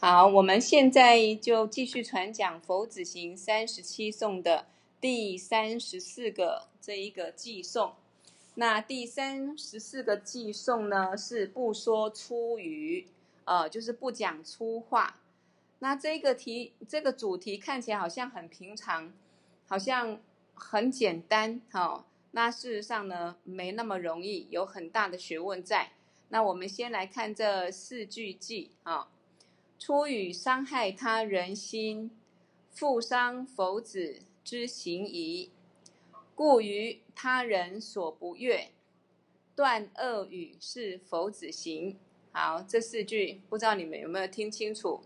好，我们现在就继续传讲佛子行三十七颂的第三十四个这一个寄颂。那第三十四个寄颂呢，是不说粗语，呃，就是不讲粗话。那这个题，这个主题看起来好像很平常，好像很简单，哈、那事实上呢，没那么容易，有很大的学问在。那我们先来看这四句偈啊。出语伤害他人心，负伤佛子之行仪，故于他人所不悦，断恶语是佛子行。好，这四句不知道你们有没有听清楚？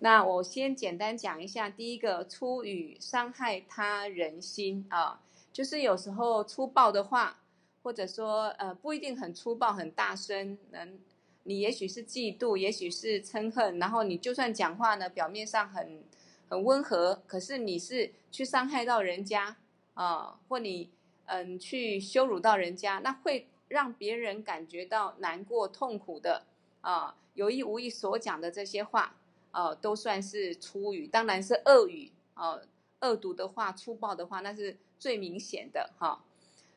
那我先简单讲一下。第一个，出语伤害他人心啊，就是有时候粗暴的话，或者说呃不一定很粗暴、很大声，能。你也许是嫉妒，也许是嗔恨，然后你就算讲话呢，表面上很很温和，可是你是去伤害到人家啊、或你嗯去羞辱到人家，那会让别人感觉到难过、痛苦的啊、有意无意所讲的这些话啊、都算是粗语，当然是恶语啊、恶毒的话、粗暴的话，那是最明显的哈、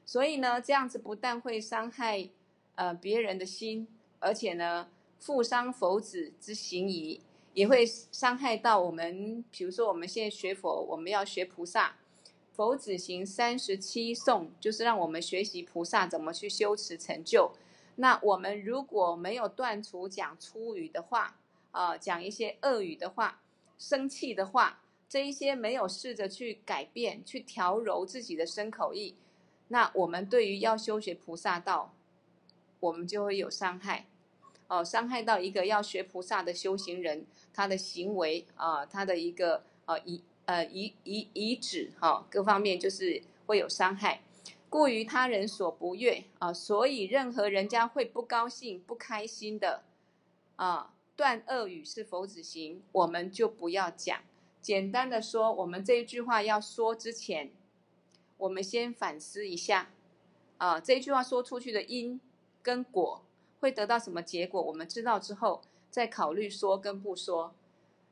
所以呢，这样子不但会伤害呃别人的心。而且呢，负伤佛子之行仪，也会伤害到我们。比如说，我们现在学佛，我们要学菩萨，佛子行三十七颂，就是让我们学习菩萨怎么去修持成就。那我们如果没有断除讲粗语的话，啊、讲一些恶语的话，生气的话，这一些没有试着去改变、去调柔自己的身口意，那我们对于要修学菩萨道，我们就会有伤害，哦，伤害到一个要学菩萨的修行人，他的行为啊，他的一个呃遗呃仪仪仪止哈，各方面就是会有伤害，故于他人所不悦啊，所以任何人家会不高兴、不开心的啊，断恶语是佛子行，我们就不要讲。简单的说，我们这一句话要说之前，我们先反思一下啊，这一句话说出去的因。跟果会得到什么结果？我们知道之后再考虑说跟不说。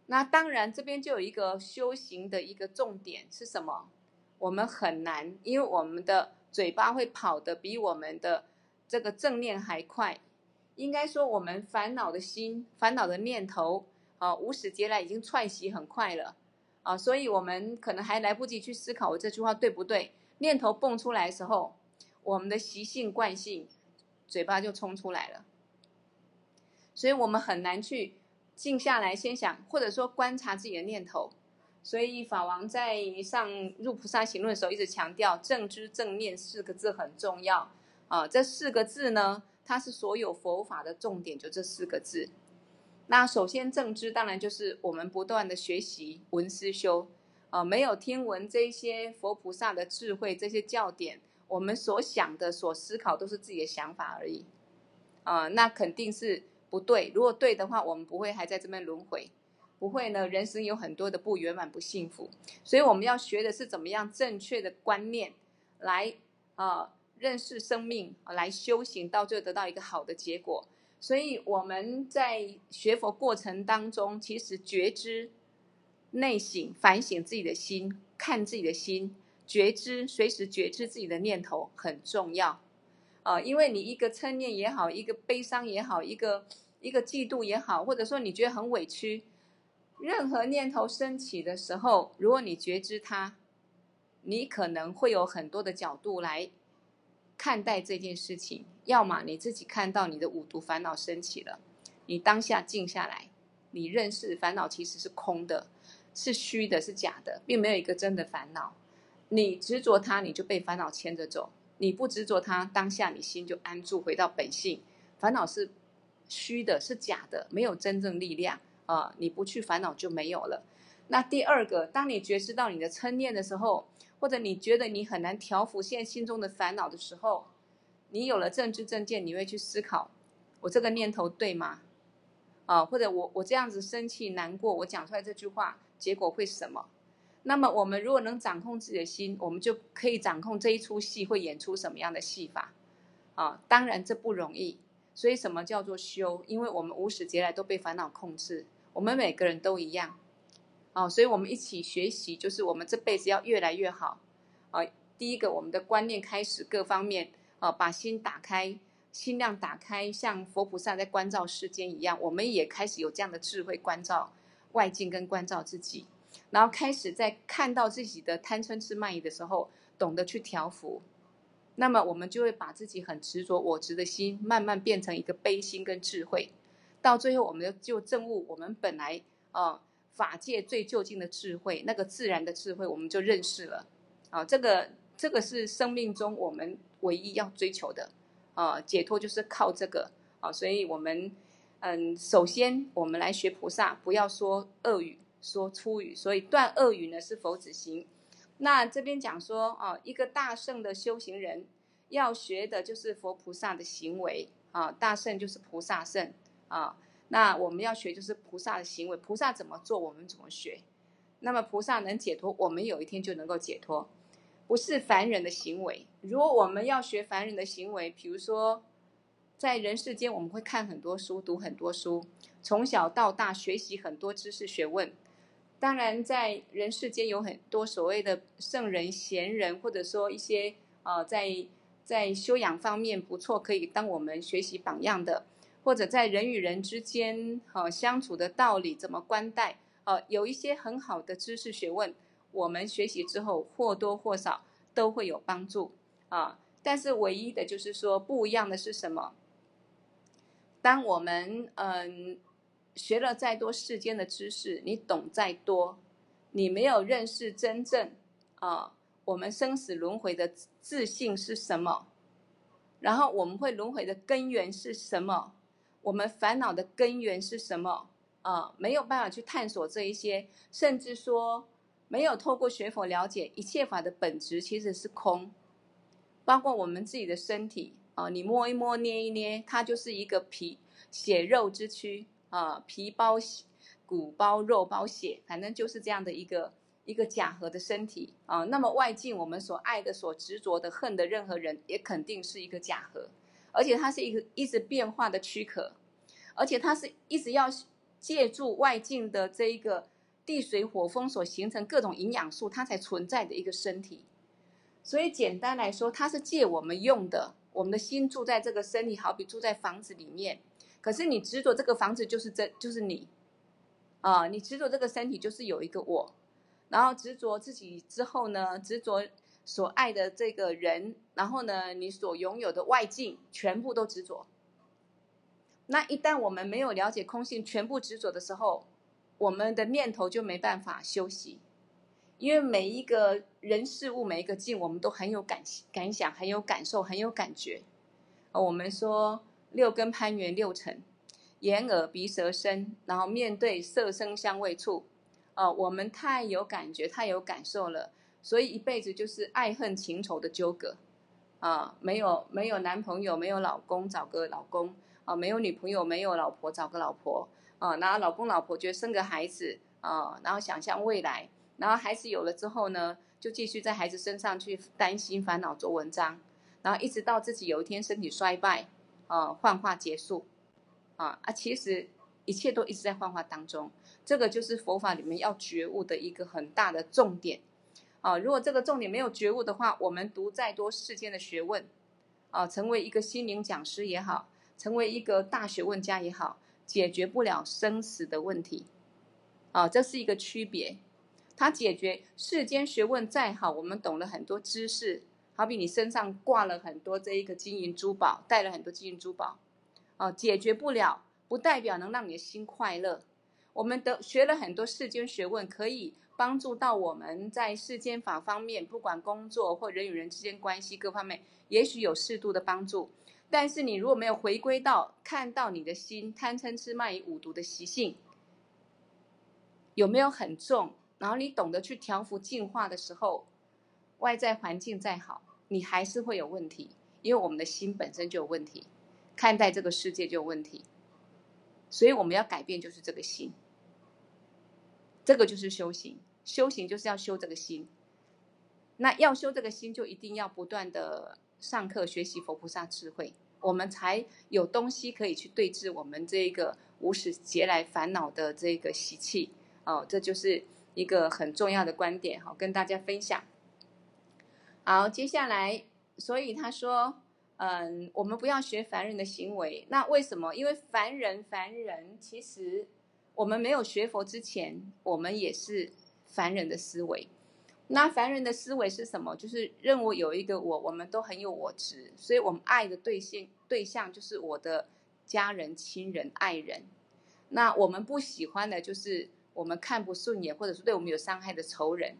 那当然，这边就有一个修行的一个重点是什么？我们很难，因为我们的嘴巴会跑得比我们的这个正念还快。应该说，我们烦恼的心、烦恼的念头啊，无始劫来已经串习很快了啊，所以我们可能还来不及去思考我这句话对不对。念头蹦出来的时候，我们的习性惯性。嘴巴就冲出来了，所以我们很难去静下来先想，或者说观察自己的念头。所以法王在上入菩萨行论的时候，一直强调“正知正念”四个字很重要啊。这四个字呢，它是所有佛法的重点，就这四个字。那首先正知，当然就是我们不断的学习闻思修啊，没有听闻这些佛菩萨的智慧，这些教典。我们所想的、所思考都是自己的想法而已，啊、那肯定是不对。如果对的话，我们不会还在这边轮回，不会呢。人生有很多的不圆满、不幸福，所以我们要学的是怎么样正确的观念来啊、认识生命，来修行，到最后得到一个好的结果。所以我们在学佛过程当中，其实觉知、内省、反省自己的心，看自己的心。觉知，随时觉知自己的念头很重要，啊、呃，因为你一个嗔念也好，一个悲伤也好，一个一个嫉妒也好，或者说你觉得很委屈，任何念头升起的时候，如果你觉知它，你可能会有很多的角度来看待这件事情。要么你自己看到你的五毒烦恼升起了，你当下静下来，你认识烦恼其实是空的，是虚的，是假的，并没有一个真的烦恼。你执着它，你就被烦恼牵着走；你不执着它，当下你心就安住，回到本性。烦恼是虚的，是假的，没有真正力量啊、呃！你不去烦恼就没有了。那第二个，当你觉知到你的嗔念的时候，或者你觉得你很难调伏现在心中的烦恼的时候，你有了正知正见，你会去思考：我这个念头对吗？啊、或者我我这样子生气难过，我讲出来这句话，结果会什么？那么，我们如果能掌控自己的心，我们就可以掌控这一出戏会演出什么样的戏法，啊，当然这不容易。所以，什么叫做修？因为我们无始劫来都被烦恼控制，我们每个人都一样，啊，所以我们一起学习，就是我们这辈子要越来越好。啊，第一个，我们的观念开始各方面，啊，把心打开，心量打开，像佛菩萨在关照世间一样，我们也开始有这样的智慧关照外境跟关照自己，然后开始在看到自己的贪嗔痴慢疑的时候，懂得去调伏。那么我们就会把自己很执着我执的心，慢慢变成一个悲心跟智慧，到最后我们就证悟我们本来啊、呃、法界最究竟的智慧，那个自然的智慧，我们就认识了。啊、这个这个是生命中我们唯一要追求的啊、解脱就是靠这个啊、所以我们嗯，首先我们来学菩萨，不要说恶语，说粗语，所以断恶语呢是佛子行。那这边讲说啊，一个大圣的修行人要学的就是佛菩萨的行为啊，大圣就是菩萨圣啊。那我们要学就是菩萨的行为，菩萨怎么做，我们怎么学。那么菩萨能解脱，我们有一天就能够解脱，不是凡人的行为。如果我们要学凡人的行为，比如说在人世间，我们会看很多书，读很多书，从小到大学习很多知识学问。当然，在人世间有很多所谓的圣人、贤人，或者说一些呃，在在修养方面不错，可以当我们学习榜样的，或者在人与人之间呃相处的道理怎么关待，呃，有一些很好的知识学问，我们学习之后或多或少都会有帮助啊、但是唯一的就是说不一样的是什么？当我们嗯。学了再多世间的知识，你懂再多，你没有认识真正啊，我们生死轮回的自性是什么？然后我们会轮回的根源是什么？我们烦恼的根源是什么？啊，没有办法去探索这一些，甚至说没有透过学佛了解一切法的本质其实是空，包括我们自己的身体啊，你摸一摸、捏一捏，它就是一个皮血肉之躯。啊，皮包骨包肉包血，反正就是这样的一个一个假合的身体啊。那么外境我们所爱的、所执着的、恨的任何人，也肯定是一个假合，而且它是一个一直变化的躯壳，而且它是一直要借助外境的这一个地水火风所形成各种营养素，它才存在的一个身体。所以简单来说，它是借我们用的，我们的心住在这个身体，好比住在房子里面。可是你执着这个房子就是真就是你，啊，你执着这个身体就是有一个我，然后执着自己之后呢，执着所爱的这个人，然后呢，你所拥有的外境全部都执着。那一旦我们没有了解空性，全部执着的时候，我们的念头就没办法休息，因为每一个人事物每一个境，我们都很有感感想，很有感受，很有感觉。我们说。六根攀缘六尘，眼耳鼻舌身，然后面对色声香味触，呃，我们太有感觉，太有感受了，所以一辈子就是爱恨情仇的纠葛，啊、呃，没有没有男朋友，没有老公，找个老公，啊、呃，没有女朋友，没有老婆，找个老婆，啊、呃，然后老公老婆觉得生个孩子，啊、呃，然后想象未来，然后孩子有了之后呢，就继续在孩子身上去担心烦恼做文章，然后一直到自己有一天身体衰败。呃，幻化结束，啊啊，其实一切都一直在幻化当中，这个就是佛法里面要觉悟的一个很大的重点，啊，如果这个重点没有觉悟的话，我们读再多世间的学问，啊，成为一个心灵讲师也好，成为一个大学问家也好，解决不了生死的问题，啊，这是一个区别，它解决世间学问再好，我们懂了很多知识。好比你身上挂了很多这一个金银珠宝，带了很多金银珠宝，哦，解决不了，不代表能让你的心快乐。我们的学了很多世间学问，可以帮助到我们在世间法方面，不管工作或人与人之间关系各方面，也许有适度的帮助。但是你如果没有回归到看到你的心贪嗔痴慢疑五毒的习性有没有很重，然后你懂得去调伏净化的时候。外在环境再好，你还是会有问题，因为我们的心本身就有问题，看待这个世界就有问题，所以我们要改变就是这个心，这个就是修行，修行就是要修这个心。那要修这个心，就一定要不断的上课学习佛菩萨智慧，我们才有东西可以去对治我们这个无始劫来烦恼的这个习气哦，这就是一个很重要的观点，好，跟大家分享。好，接下来，所以他说，嗯，我们不要学凡人的行为。那为什么？因为凡人，凡人其实我们没有学佛之前，我们也是凡人的思维。那凡人的思维是什么？就是认为有一个我，我们都很有我执，所以我们爱的对象对象就是我的家人、亲人、爱人。那我们不喜欢的，就是我们看不顺眼，或者是对我们有伤害的仇人。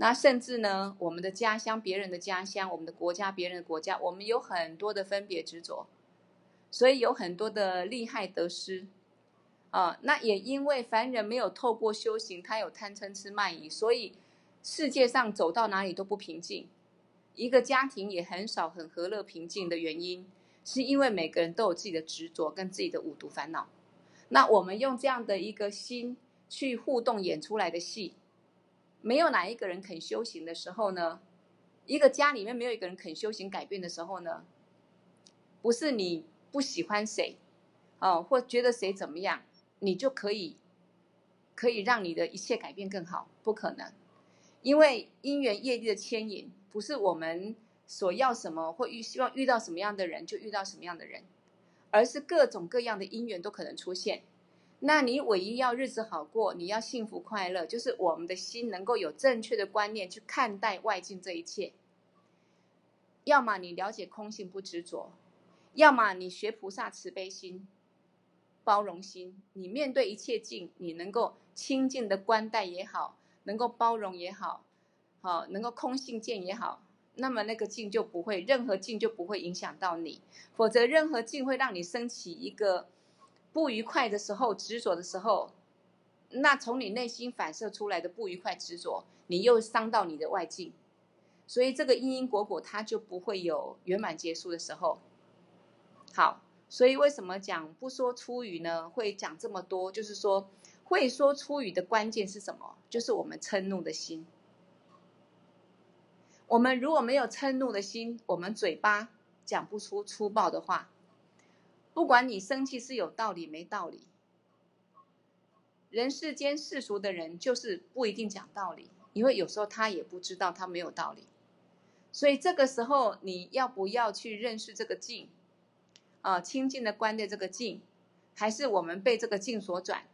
那甚至呢，我们的家乡、别人的家乡，我们的国家、别人的国家，我们有很多的分别执着，所以有很多的利害得失。啊，那也因为凡人没有透过修行，他有贪嗔痴慢疑，所以世界上走到哪里都不平静，一个家庭也很少很和乐平静的原因，是因为每个人都有自己的执着跟自己的五毒烦恼。那我们用这样的一个心去互动演出来的戏。没有哪一个人肯修行的时候呢，一个家里面没有一个人肯修行改变的时候呢，不是你不喜欢谁，哦，或觉得谁怎么样，你就可以可以让你的一切改变更好，不可能，因为因缘业力的牵引，不是我们所要什么或遇希望遇到什么样的人就遇到什么样的人，而是各种各样的因缘都可能出现。那你唯一要日子好过，你要幸福快乐，就是我们的心能够有正确的观念去看待外境这一切。要么你了解空性不执着，要么你学菩萨慈悲心、包容心，你面对一切境，你能够清净的观待也好，能够包容也好，好能够空性见也好，那么那个境就不会，任何境就不会影响到你，否则任何境会让你升起一个。不愉快的时候，执着的时候，那从你内心反射出来的不愉快执着，你又伤到你的外境，所以这个因因果果它就不会有圆满结束的时候。好，所以为什么讲不说出语呢？会讲这么多，就是说会说出语的关键是什么？就是我们嗔怒的心。我们如果没有嗔怒的心，我们嘴巴讲不出粗暴的话。不管你生气是有道理没道理，人世间世俗的人就是不一定讲道理，因为有时候他也不知道他没有道理，所以这个时候你要不要去认识这个境啊？清净的观的这个境，还是我们被这个境所转，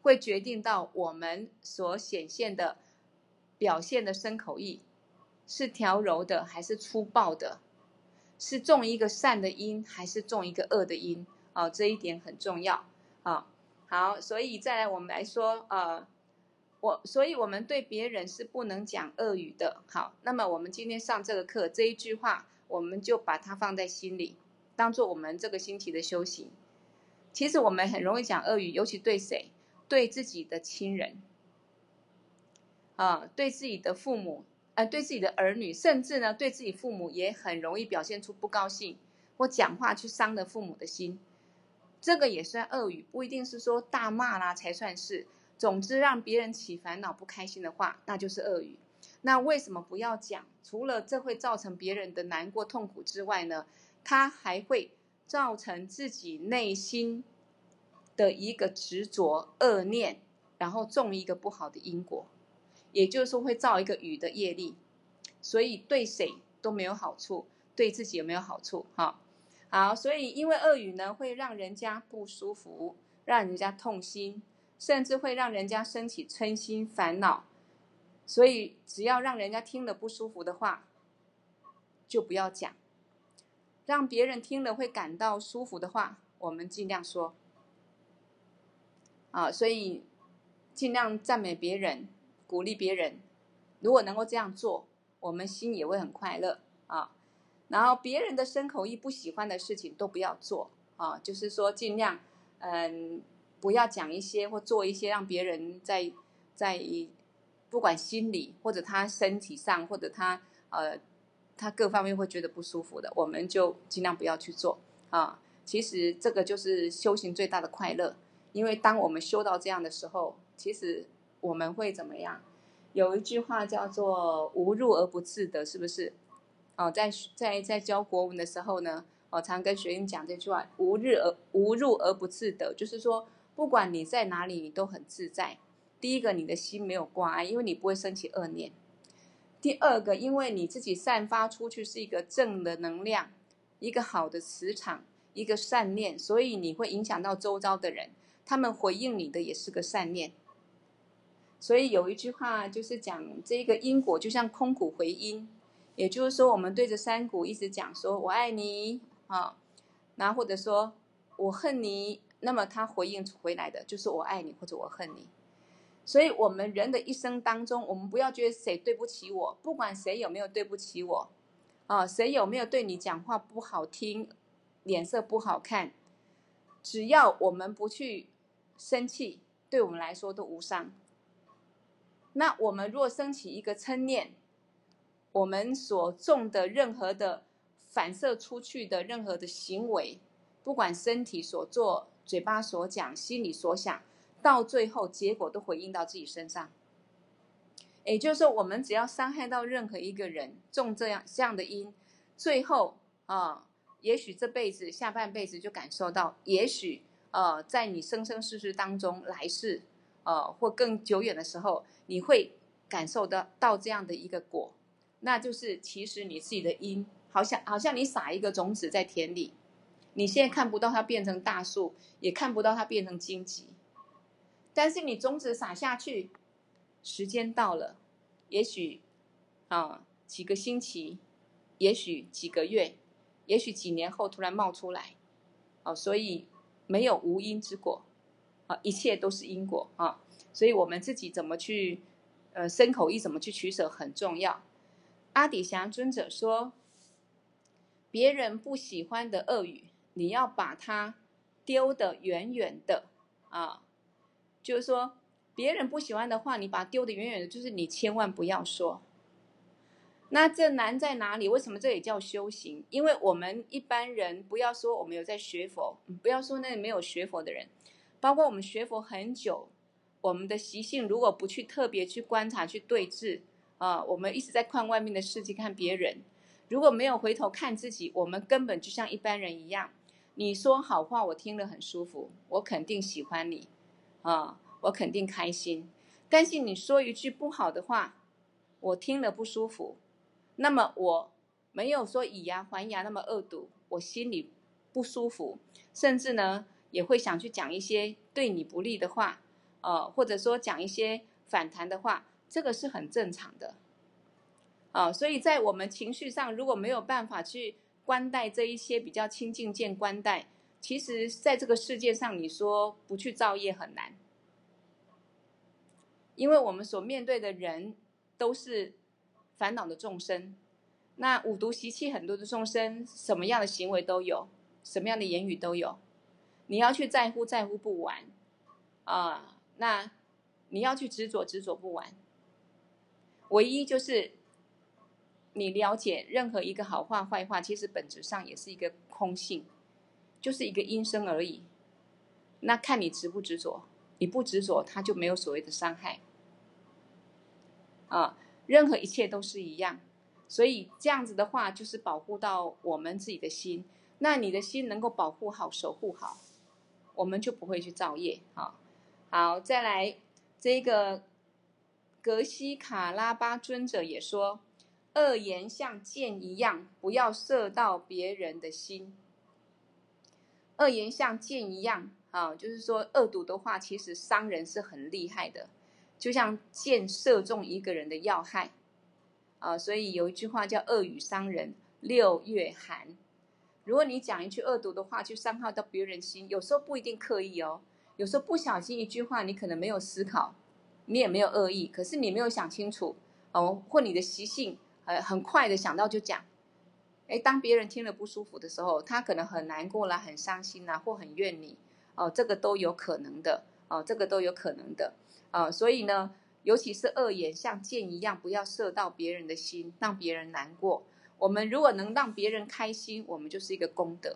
会决定到我们所显现的表现的身口意是调柔的还是粗暴的，是种一个善的因还是种一个恶的因？哦，这一点很重要。啊，好，所以再来我们来说，呃，我，所以我们对别人是不能讲恶语的。好，那么我们今天上这个课，这一句话，我们就把它放在心里，当做我们这个星期的修行。其实我们很容易讲恶语，尤其对谁？对自己的亲人，啊，对自己的父母，呃，对自己的儿女，甚至呢，对自己父母也很容易表现出不高兴，或讲话去伤了父母的心。这个也算恶语，不一定是说大骂啦才算是。总之，让别人起烦恼、不开心的话，那就是恶语。那为什么不要讲？除了这会造成别人的难过、痛苦之外呢，它还会造成自己内心的一个执着、恶念，然后种一个不好的因果，也就是说会造一个语的业力。所以对谁都没有好处，对自己有没有好处？哈。好，所以因为恶语呢，会让人家不舒服，让人家痛心，甚至会让人家升起嗔心烦恼。所以只要让人家听了不舒服的话，就不要讲；让别人听了会感到舒服的话，我们尽量说。啊，所以尽量赞美别人，鼓励别人。如果能够这样做，我们心也会很快乐啊。然后别人的身口意不喜欢的事情都不要做啊，就是说尽量嗯不要讲一些或做一些让别人在在不管心理或者他身体上或者他呃他各方面会觉得不舒服的，我们就尽量不要去做啊。其实这个就是修行最大的快乐，因为当我们修到这样的时候，其实我们会怎么样？有一句话叫做“无入而不自得”，是不是？哦，在在在教国文的时候呢，我常跟学生讲这句话：无日而无入而不自得，就是说不管你在哪里，你都很自在。第一个，你的心没有挂碍，因为你不会升起恶念；第二个，因为你自己散发出去是一个正的能量，一个好的磁场，一个善念，所以你会影响到周遭的人，他们回应你的也是个善念。所以有一句话就是讲，这个因果就像空谷回音，也就是说，我们对着山谷一直讲说“我爱你”啊。然后或者说我恨你，那么他回应回来的就是我爱你或者我恨你。所以，我们人的一生当中，我们不要觉得谁对不起我，不管谁有没有对不起我，啊，谁有没有对你讲话不好听，脸色不好看，只要我们不去生气，对我们来说都无伤。那我们若升起一个嗔念，我们所种的任何的。反射出去的任何的行为，不管身体所做、嘴巴所讲、心里所想，到最后结果都回应到自己身上。也就是说，我们只要伤害到任何一个人，种这样这样的因，最后啊，也许这辈子、下半辈子就感受到，也许呃，在你生生世世当中，来世呃或更久远的时候，你会感受到到这样的一个果，那就是其实你自己的因。好像好像你撒一个种子在田里，你现在看不到它变成大树，也看不到它变成荆棘，但是你种子撒下去，时间到了，也许啊几个星期，也许几个月，也许几年后突然冒出来，哦，所以没有无因之果，啊，一切都是因果啊，所以我们自己怎么去呃身口意怎么去取舍很重要。阿底峡尊者说。别人不喜欢的恶语，你要把它丢得远远的啊！就是说，别人不喜欢的话，你把它丢得远远的，就是你千万不要说。那这难在哪里？为什么这也叫修行？因为我们一般人，不要说我们有在学佛，不要说那没有学佛的人，包括我们学佛很久，我们的习性如果不去特别去观察、去对治啊，我们一直在看外面的世界，看别人。如果没有回头看自己，我们根本就像一般人一样。你说好话，我听了很舒服，我肯定喜欢你，啊，我肯定开心。但是你说一句不好的话，我听了不舒服，那么我没有说以牙还牙那么恶毒，我心里不舒服，甚至呢也会想去讲一些对你不利的话，呃，或者说讲一些反弹的话，这个是很正常的。啊，所以在我们情绪上，如果没有办法去关待这一些比较清净见关待，其实在这个世界上，你说不去造业很难，因为我们所面对的人都是烦恼的众生，那五毒习气很多的众生，什么样的行为都有，什么样的言语都有，你要去在乎在乎不完，啊，那你要去执着执着不完，唯一就是。你了解任何一个好话坏话，其实本质上也是一个空性，就是一个音声而已。那看你执不执着，你不执着，它就没有所谓的伤害。啊，任何一切都是一样，所以这样子的话，就是保护到我们自己的心。那你的心能够保护好、守护好，我们就不会去造业。啊，好，再来这个格西卡拉巴尊者也说。恶言像箭一样，不要射到别人的心。恶言像箭一样，啊，就是说恶毒的话，其实伤人是很厉害的，就像箭射中一个人的要害，啊，所以有一句话叫“恶语伤人六月寒”。如果你讲一句恶毒的话，去伤害到别人心，有时候不一定刻意哦，有时候不小心一句话，你可能没有思考，你也没有恶意，可是你没有想清楚，哦，或你的习性。呃，很快的想到就讲，哎，当别人听了不舒服的时候，他可能很难过啦，很伤心啦，或很怨你，哦，这个都有可能的，哦，这个都有可能的，啊，所以呢，尤其是恶言像箭一样，不要射到别人的心，让别人难过。我们如果能让别人开心，我们就是一个功德；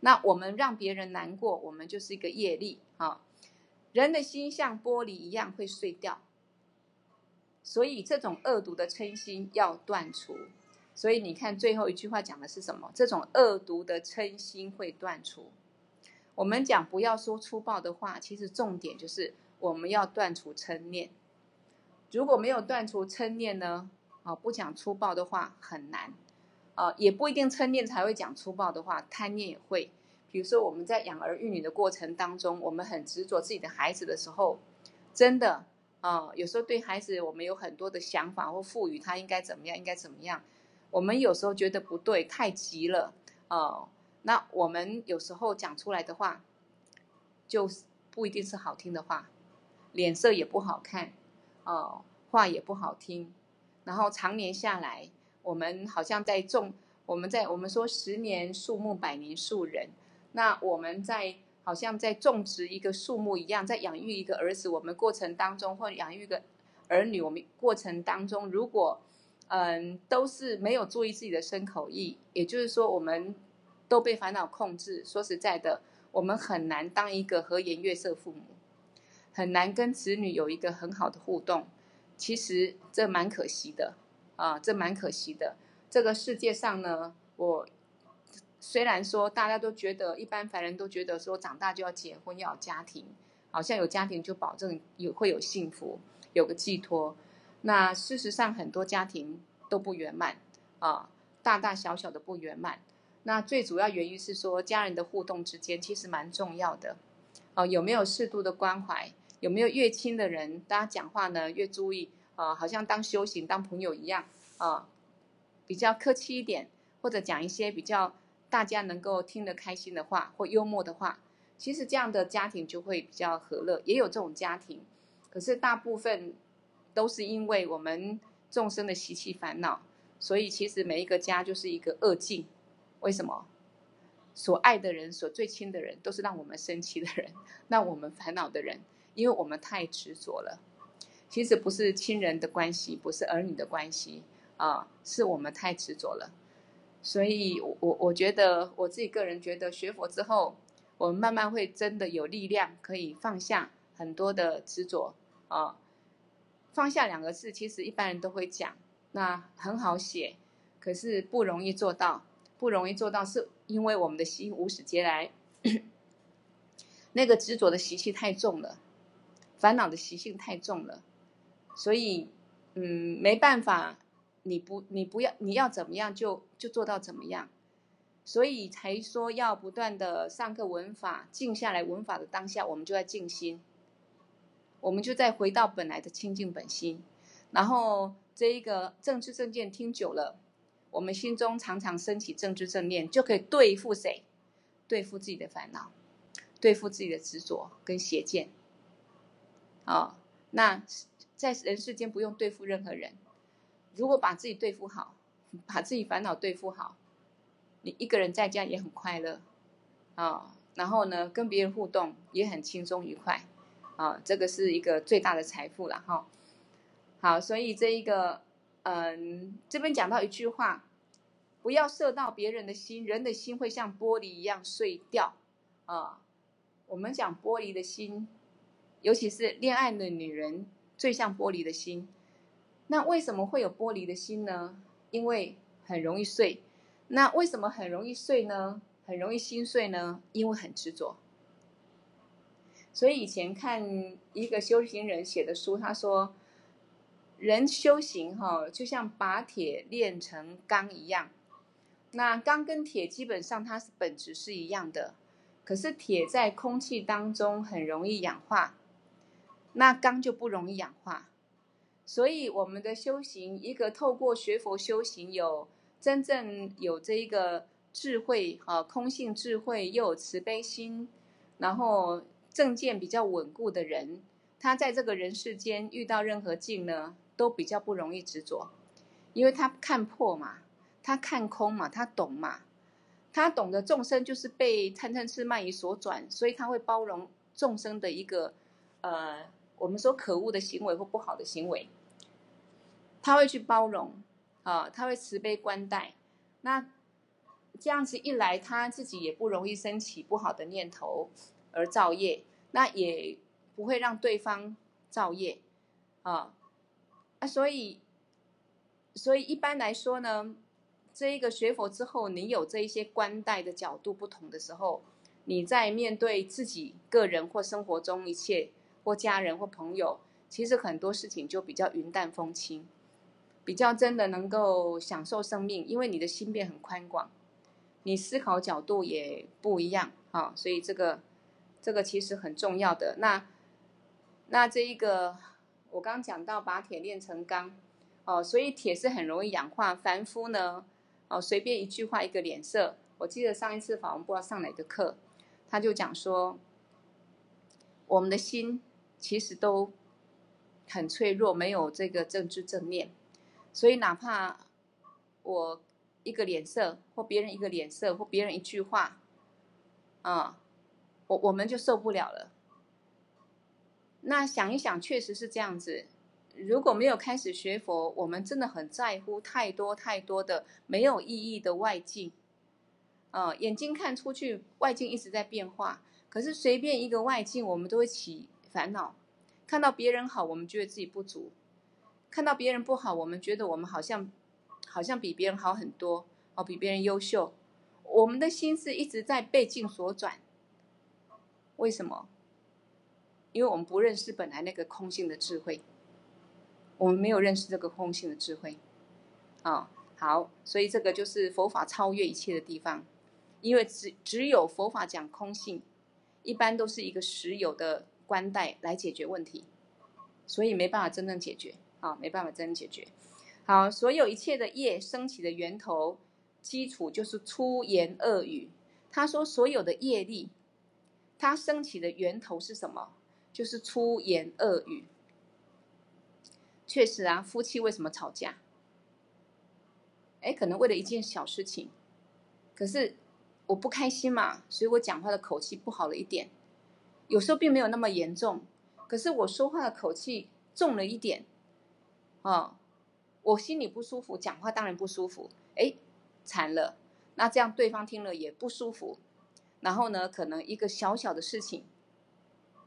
那我们让别人难过，我们就是一个业力啊。人的心像玻璃一样会碎掉。所以这种恶毒的嗔心要断除，所以你看最后一句话讲的是什么？这种恶毒的嗔心会断除。我们讲不要说粗暴的话，其实重点就是我们要断除嗔念。如果没有断除嗔念呢，啊，不讲粗暴的话很难，啊，也不一定嗔念才会讲粗暴的话，贪念也会。比如说我们在养儿育女的过程当中，我们很执着自己的孩子的时候，真的啊，有时候对孩子我们有很多的想法或赋予他应该怎么样，应该怎么样，我们有时候觉得不对，太急了，啊。那我们有时候讲出来的话，就不一定是好听的话，脸色也不好看，哦，话也不好听，然后常年下来，我们好像在种，我们在我们说十年树木，百年树人，那我们在好像在种植一个树木一样，在养育一个儿子，我们过程当中或养育一个儿女，我们过程当中，如果嗯都是没有注意自己的身口意，也就是说我们。都被烦恼控制。说实在的，我们很难当一个和颜悦色父母，很难跟子女有一个很好的互动。其实这蛮可惜的啊，这蛮可惜的。这个世界上呢，我虽然说大家都觉得，一般凡人都觉得说长大就要结婚，要有家庭，好像有家庭就保证有会有幸福，有个寄托。那事实上，很多家庭都不圆满啊，大大小小的不圆满。那最主要原因是说，家人的互动之间其实蛮重要的，哦，有没有适度的关怀？有没有越亲的人，大家讲话呢越注意啊，好像当修行当朋友一样啊，比较客气一点，或者讲一些比较大家能够听得开心的话或幽默的话，其实这样的家庭就会比较和乐。也有这种家庭，可是大部分都是因为我们众生的习气烦恼，所以其实每一个家就是一个恶境。为什么？所爱的人，所最亲的人，都是让我们生气的人，让我们烦恼的人，因为我们太执着了。其实不是亲人的关系，不是儿女的关系啊，是我们太执着了。所以我，我我觉得我自己个人觉得，学佛之后，我们慢慢会真的有力量，可以放下很多的执着啊。放下两个字，其实一般人都会讲，那很好写，可是不容易做到。不容易做到，是因为我们的心无始劫来那个执着的习气太重了，烦恼的习性太重了，所以嗯，没办法，你不你不要你要怎么样就就做到怎么样，所以才说要不断的上课闻法，静下来闻法的当下，我们就在静心，我们就再回到本来的清净本心，然后这一个正知正见听久了。我们心中常常升起正知正念，就可以对付谁？对付自己的烦恼，对付自己的执着跟邪见。哦，那在人世间不用对付任何人，如果把自己对付好，把自己烦恼对付好，你一个人在家也很快乐啊，然后呢，跟别人互动也很轻松愉快啊，这个是一个最大的财富了哈，好，所以这一个。嗯，这边讲到一句话，不要射到别人的心，人的心会像玻璃一样碎掉啊。我们讲玻璃的心，尤其是恋爱的女人，最像玻璃的心。那为什么会有玻璃的心呢？因为很容易碎。那为什么很容易碎呢？很容易心碎呢？因为很执着。所以以前看一个修行人写的书，他说。人修行哈，就像把铁炼成钢一样。那钢跟铁基本上它是本质是一样的，可是铁在空气当中很容易氧化，那钢就不容易氧化。所以我们的修行，一个透过学佛修行，有真正有这一个智慧啊，空性智慧又有慈悲心，然后正见比较稳固的人，他在这个人世间遇到任何境呢，都比较不容易执着，因为他看破嘛，他看空嘛，他懂嘛，他懂得众生就是被贪嗔痴慢疑所转，所以他会包容众生的一个呃，我们说可恶的行为或不好的行为，他会去包容啊，他会慈悲观待，那这样子一来，他自己也不容易升起不好的念头而造业，那也不会让对方造业啊。啊，所以，所以一般来说呢，这一个学佛之后，你有这一些观待的角度不同的时候，你在面对自己个人或生活中一切或家人或朋友，其实很多事情就比较云淡风轻，比较真的能够享受生命，因为你的心变很宽广，你思考角度也不一样啊，所以这个这个其实很重要的。那那这一个我刚讲到把铁炼成钢。哦，所以铁是很容易氧化，凡夫呢，哦，随便一句话，一个脸色。我记得上一次法文不知道上哪个课，他就讲说，我们的心其实都很脆弱，没有这个正知正念，所以哪怕我一个脸色，或别人一个脸色，或别人一句话，啊，我我们就受不了了。那想一想，确实是这样子。如果没有开始学佛，我们真的很在乎太多太多的没有意义的外境，啊、眼睛看出去，外境一直在变化，可是随便一个外境，我们都会起烦恼。看到别人好，我们觉得自己不足；看到别人不好，我们觉得我们好像好像比别人好很多，哦，比别人优秀。我们的心是一直在被境所转，为什么？因为我们不认识本来那个空性的智慧。我们没有认识这个空性的智慧，啊、哦，好，所以这个就是佛法超越一切的地方，因为只只有佛法讲空性，一般都是一个实有的观待来解决问题，所以没办法真正解决，啊、没办法真解决。好，所有一切的业升起的源头基础就是粗言恶语。他说所有的业力，它升起的源头是什么？就是粗言恶语。确实啊，夫妻为什么吵架？哎，可能为了一件小事情，可是我不开心嘛，所以我讲话的口气不好了一点。有时候并没有那么严重，可是我说话的口气重了一点，啊、哦，我心里不舒服，讲话当然不舒服。哎，惨了，那这样对方听了也不舒服。然后呢，可能一个小小的事情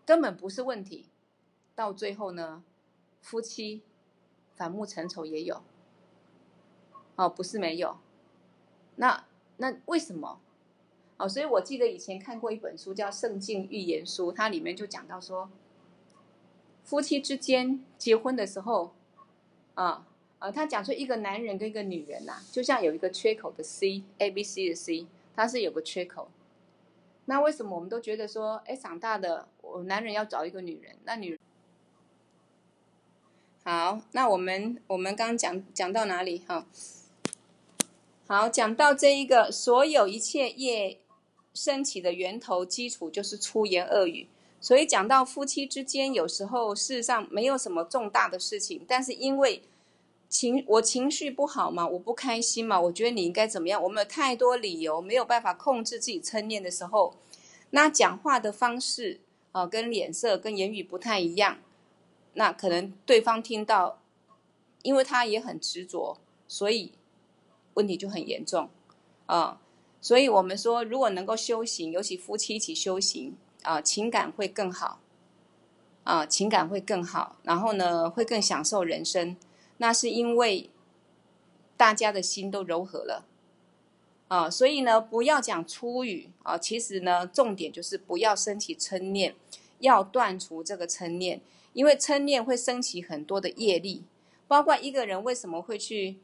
根本不是问题，到最后呢，夫妻。反目成仇也有，哦，不是没有，那那为什么？哦，所以我记得以前看过一本书叫《圣境预言书》，它里面就讲到说，夫妻之间结婚的时候，啊啊，他讲说一个男人跟一个女人呐、啊，就像有一个缺口的 C，A B C 的 C，它是有个缺口。那为什么我们都觉得说，哎，长大的我男人要找一个女人，那女人？好，那我们我们刚讲讲到哪里哈？好，讲到这一个，所有一切业升起的源头基础就是粗言恶语。所以讲到夫妻之间，有时候事实上没有什么重大的事情，但是因为情我情绪不好嘛，我不开心嘛，我觉得你应该怎么样？我们有太多理由没有办法控制自己嗔念的时候，那讲话的方式啊，跟脸色跟言语不太一样。那可能对方听到，因为他也很执着，所以问题就很严重啊。所以我们说，如果能够修行，尤其夫妻一起修行啊，情感会更好啊，情感会更好，然后呢，会更享受人生。那是因为大家的心都柔和了啊，所以呢，不要讲粗语啊。其实呢，重点就是不要升起嗔念，要断除这个嗔念。因为嗔念会升起很多的业力，包括一个人为什么会去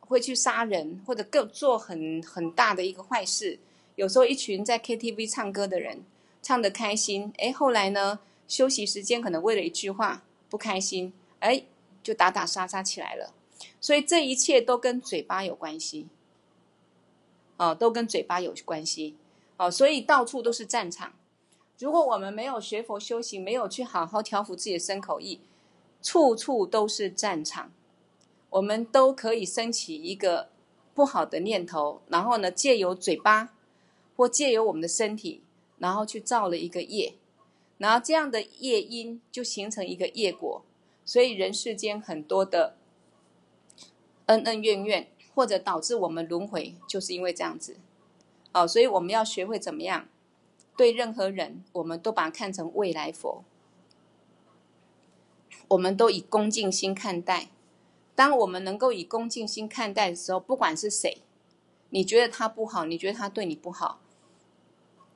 会去杀人，或者更做很很大的一个坏事。有时候一群在 KTV 唱歌的人唱的开心，哎，后来呢，休息时间可能为了一句话不开心，哎，就打打杀杀起来了。所以这一切都跟嘴巴有关系，哦，都跟嘴巴有关系，哦，所以到处都是战场。如果我们没有学佛修行，没有去好好调服自己的身口意，处处都是战场，我们都可以升起一个不好的念头，然后呢，借由嘴巴或借由我们的身体，然后去造了一个业，然后这样的业因就形成一个业果，所以人世间很多的恩恩怨怨，或者导致我们轮回，就是因为这样子。哦，所以我们要学会怎么样。对任何人，我们都把他看成未来佛，我们都以恭敬心看待。当我们能够以恭敬心看待的时候，不管是谁，你觉得他不好，你觉得他对你不好，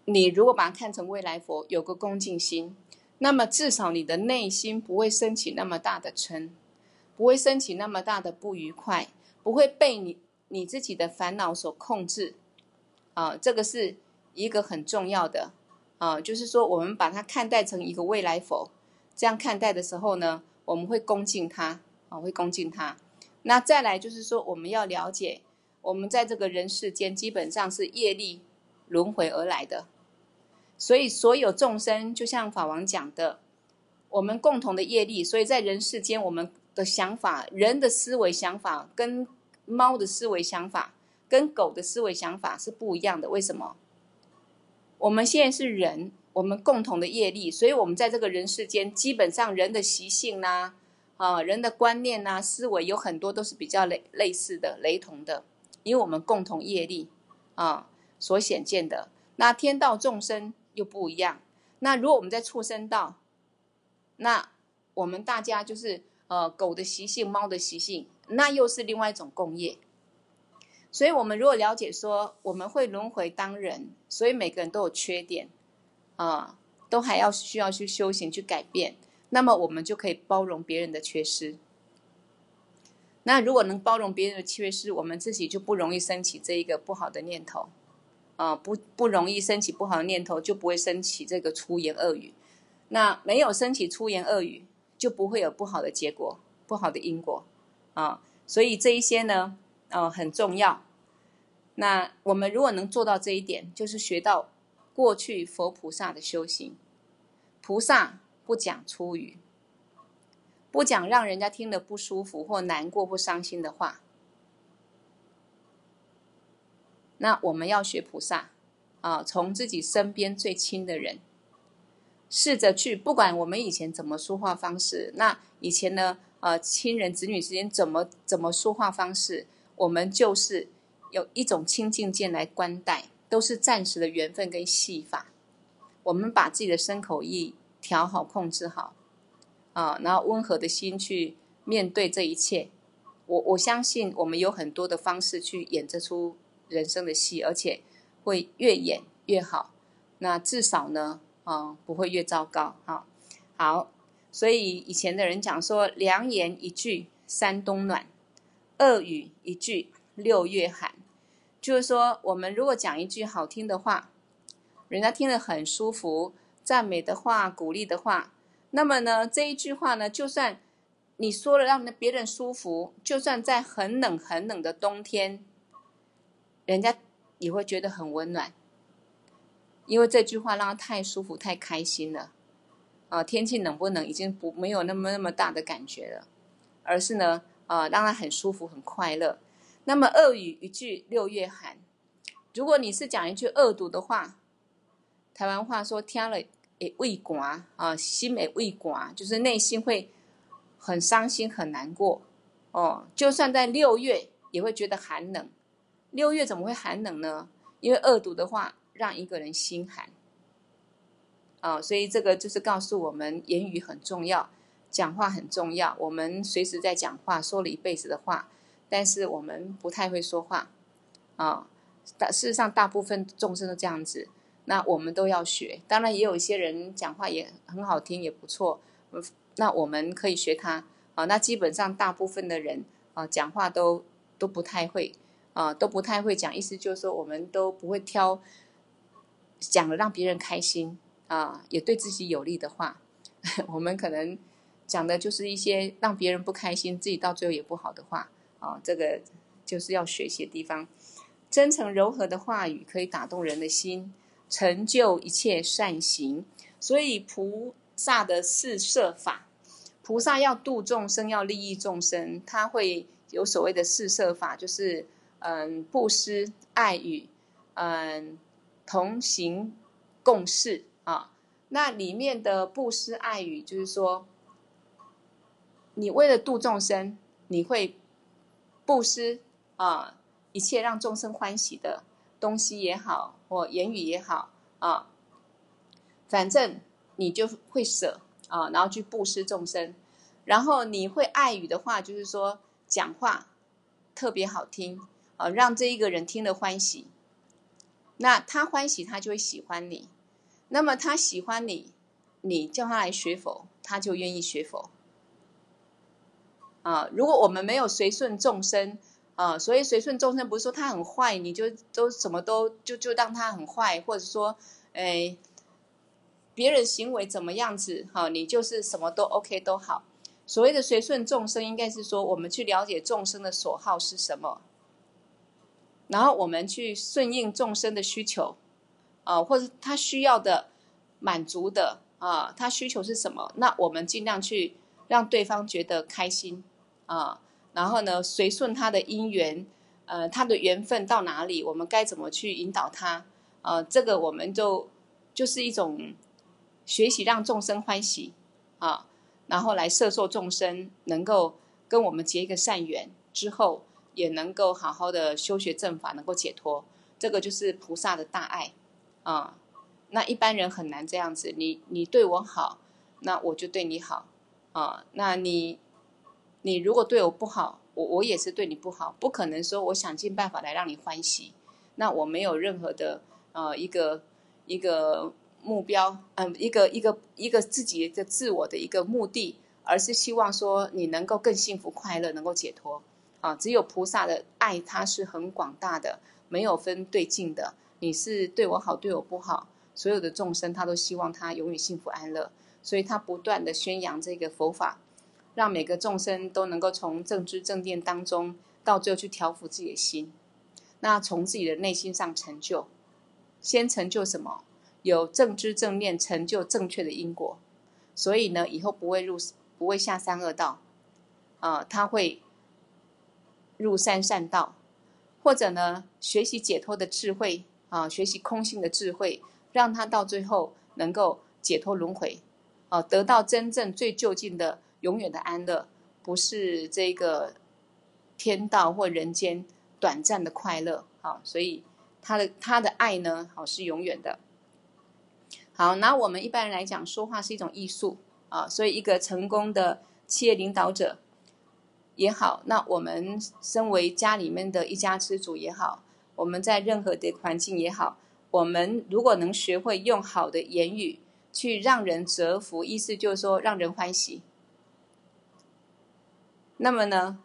你如果把它看成未来佛，有个恭敬心，那么至少你的内心不会升起那么大的嗔，不会升起那么大的不愉快，不会被你你自己的烦恼所控制。啊，这个是一个很重要的啊，就是说我们把它看待成一个未来佛，这样看待的时候呢，我们会恭敬他啊，会恭敬他。那再来就是说，我们要了解，我们在这个人世间基本上是业力轮回而来的。所以，所有众生就像法王讲的，我们共同的业力。所以在人世间，我们的想法、人的思维想法，跟猫的思维想法、跟狗的思维想法是不一样的。为什么？我们现在是人，我们共同的业力，所以我们在这个人世间，基本上人的习性呐、啊，人的观念呐、思维有很多都是比较类类似的、雷同的，因为我们共同业力啊所显见的。那天道众生。又不一样。那如果我们在畜生道，那我们大家就是呃狗的习性、猫的习性，那又是另外一种共业。所以，我们如果了解说我们会轮回当人，所以每个人都有缺点啊、呃，都还要需要去修行去改变，那么我们就可以包容别人的缺失。那如果能包容别人的缺失，我们自己就不容易升起这一个不好的念头。啊，不不容易升起不好的念头，就不会升起这个粗言恶语。那没有升起粗言恶语，就不会有不好的结果、不好的因果。啊，所以这一些呢，呃，很重要。那我们如果能做到这一点，就是学到过去佛菩萨的修行。菩萨不讲粗语，不讲让人家听得不舒服或难过或伤心的话。那我们要学菩萨啊，从自己身边最亲的人，试着去，不管我们以前怎么说话方式，那以前呢，呃，亲人子女之间怎么怎么说话方式，我们就是有一种清净见来观待，都是暂时的缘分跟戏法。我们把自己的身口意调好，控制好啊，然后温和的心去面对这一切。我我相信我们有很多的方式去演这出。人生的戏，而且会越演越好。那至少呢，啊、不会越糟糕。好，好，所以以前的人讲说，良言一句三冬暖，恶语一句六月寒。就是说，我们如果讲一句好听的话，人家听得很舒服，赞美的话、鼓励的话，那么呢，这一句话呢，就算你说了让别人舒服，就算在很冷很冷的冬天。人家也会觉得很温暖，因为这句话让他太舒服、太开心了。啊，天气冷不冷已经不没有那么那么大的感觉了，而是呢，啊，让他很舒服、很快乐。那么恶语一句六月寒，如果你是讲一句恶毒的话，台湾话说听了会胃寒啊，心会胃寒，就是内心会很伤心、很难过。哦，就算在六月也会觉得寒冷。六月怎么会寒冷呢？因为恶毒的话让一个人心寒啊，所以这个就是告诉我们，言语很重要，讲话很重要。我们随时在讲话，说了一辈子的话，但是我们不太会说话啊。但事实上，大部分众生都这样子，那我们都要学。当然，也有一些人讲话也很好听，也不错。那我们可以学他啊。那基本上，大部分的人啊，讲话都都不太会。啊，都不太会讲，意思就是说，我们都不会挑讲了让别人开心啊，也对自己有利的话。我们可能讲的就是一些让别人不开心，自己到最后也不好的话啊。这个就是要学习的地方。真诚柔和的话语可以打动人的心，成就一切善行。所以菩萨的四摄法，菩萨要度众生，要利益众生，他会有所谓的四摄法，就是。嗯，布施、爱语，嗯，同行共事啊。那里面的布施、爱语，就是说，你为了度众生，你会布施啊，一切让众生欢喜的东西也好，或言语也好啊，反正你就会舍啊，然后去布施众生。然后你会爱语的话，就是说讲话特别好听。啊，让这一个人听了欢喜，那他欢喜，他就会喜欢你。那么他喜欢你，你叫他来学佛，他就愿意学佛。啊，如果我们没有随顺众生，啊，所以随顺众生不是说他很坏，你就都什么都就就让他很坏，或者说，哎，别人行为怎么样子，哈，你就是什么都 OK 都好。所谓的随顺众生，应该是说我们去了解众生的所好是什么。然后我们去顺应众生的需求，啊，或者他需要的满足的啊，他需求是什么？那我们尽量去让对方觉得开心啊，然后呢，随顺他的因缘，呃，他的缘分到哪里，我们该怎么去引导他？啊，这个我们就就是一种学习让众生欢喜啊，然后来摄受众生能够跟我们结一个善缘之后。也能够好好的修学正法，能够解脱，这个就是菩萨的大爱啊。那一般人很难这样子，你你对我好，那我就对你好啊。那你你如果对我不好，我我也是对你不好，不可能说我想尽办法来让你欢喜。那我没有任何的呃一个一个目标，嗯、一个一个一个自己的自我的一个目的，而是希望说你能够更幸福快乐，能够解脱。啊，只有菩萨的爱，它是很广大的，没有分对境的。你是对我好，对我不好，所有的众生他都希望他永远幸福安乐，所以他不断的宣扬这个佛法，让每个众生都能够从正知正念当中，到最后去调伏自己的心，那从自己的内心上成就，先成就什么？有正知正念，成就正确的因果，所以呢，以后不会入，不会下三恶道，啊，他会。入三善道，或者呢，学习解脱的智慧啊，学习空性的智慧，让他到最后能够解脱轮回，啊，得到真正最就近的永远的安乐，不是这个天道或人间短暂的快乐。好，所以他的他的爱呢，好是永远的。好，那我们一般人来讲，说话是一种艺术啊，所以一个成功的企业领导者。也好，那我们身为家里面的一家之主也好，我们在任何的环境也好，我们如果能学会用好的言语去让人折服，意思就是说让人欢喜，那么呢，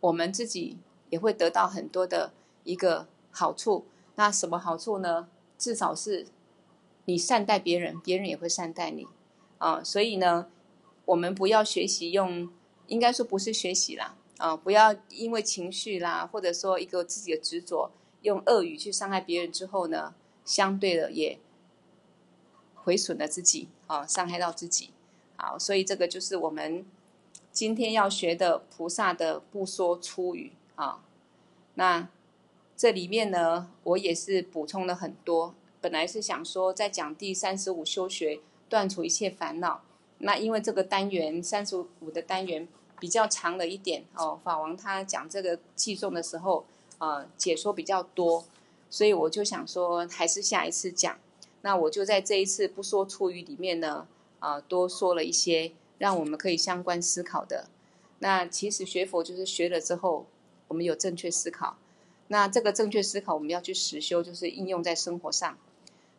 我们自己也会得到很多的一个好处。那什么好处呢？至少是你善待别人，别人也会善待你啊。所以呢，我们不要学习用。应该说不是学习啦，啊，不要因为情绪啦，或者说一个自己的执着，用恶语去伤害别人之后呢，相对的也毁损了自己，啊，伤害到自己，好，所以这个就是我们今天要学的菩萨的不说粗语啊。那这里面呢，我也是补充了很多，本来是想说在讲第三十五修学断除一切烦恼，那因为这个单元三十五的单元。比较长了一点哦，法王他讲这个偈颂的时候，呃，解说比较多，所以我就想说，还是下一次讲。那我就在这一次不说粗语里面呢，啊、呃，多说了一些让我们可以相关思考的。那其实学佛就是学了之后，我们有正确思考。那这个正确思考，我们要去实修，就是应用在生活上。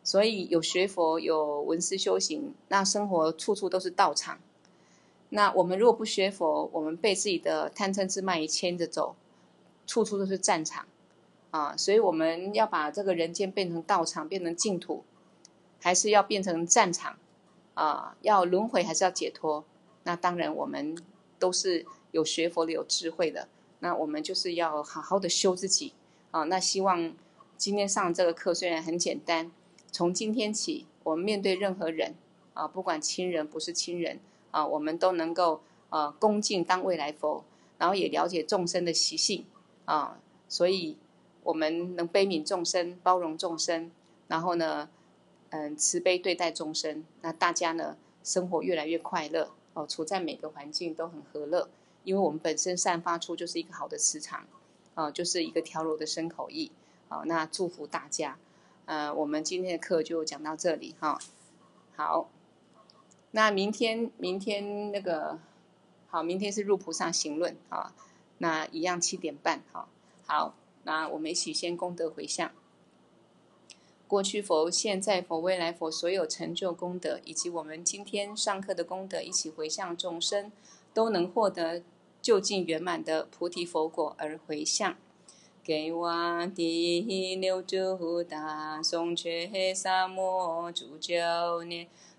所以有学佛，有闻思修行，那生活处处都是道场。那我们如果不学佛，我们被自己的贪嗔痴慢疑牵着走，处处都是战场啊！所以我们要把这个人间变成道场，变成净土，还是要变成战场啊？要轮回还是要解脱？那当然，我们都是有学佛的、有智慧的。那我们就是要好好的修自己啊！那希望今天上这个课虽然很简单，从今天起，我们面对任何人啊，不管亲人不是亲人。啊，我们都能够呃恭敬当未来佛，然后也了解众生的习性啊，所以我们能悲悯众生，包容众生，然后呢，嗯，慈悲对待众生，那大家呢生活越来越快乐哦，处在每个环境都很和乐，因为我们本身散发出就是一个好的磁场，啊，就是一个调柔的身口意，啊，那祝福大家，呃，我们今天的课就讲到这里哈，好。那明天，明天那个好，明天是入菩萨行论啊，那一样七点半哈。好，那我们一起先功德回向。过去佛、现在佛、未来佛所有成就功德，以及我们今天上课的功德，一起回向众生，都能获得就近圆满的菩提佛果而回向。给瓦帝牛足达松却萨摩主教念，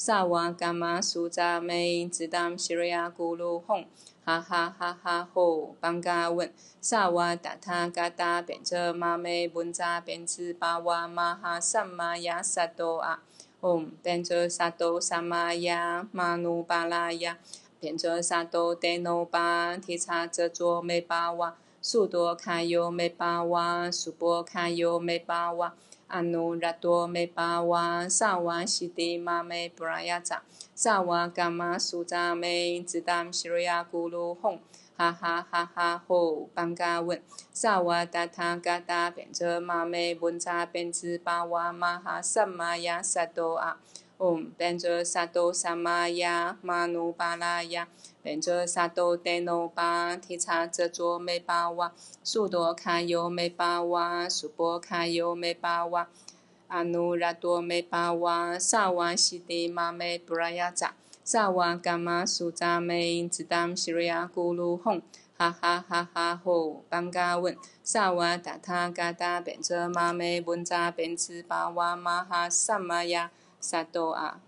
萨瓦西蒂玛美布拉雅扎，萨瓦伽玛苏扎美，兹当西瑞亚咕噜吽，哈哈哈哈吼，邦嘎问，萨瓦达他嘎达变者玛美文扎变兹巴瓦玛哈萨玛亚萨多阿，唵，变者萨多萨玛亚玛努巴拉雅，变者萨多帝诺巴提叉遮卓美巴瓦。苏多卡尤美巴瓦，苏波卡尤美巴哇，阿努拉多美巴瓦，萨瓦西迪玛美布拉雅扎，萨瓦伽玛苏扎美，兹当西瑞亚咕噜哄，哈哈哈哈吼，邦嘎问，萨瓦达他嘎达变着玛美文扎变兹巴瓦玛哈萨玛亚萨多阿。唵，变者萨多萨玛亚玛努巴拉雅，变者萨多帝诺巴提叉遮卓美巴哇，苏多卡尤美巴哇，苏波卡尤美巴哇，阿努拉多美巴哇，萨瓦西蒂玛美布拉雅扎，萨瓦伽玛苏扎美，兹当西瑞亚咕噜吽，哈哈哈哈吼，邦嘎问，萨瓦达他嘎达变者玛美文扎变兹巴哇玛哈萨玛亚。萨多啊。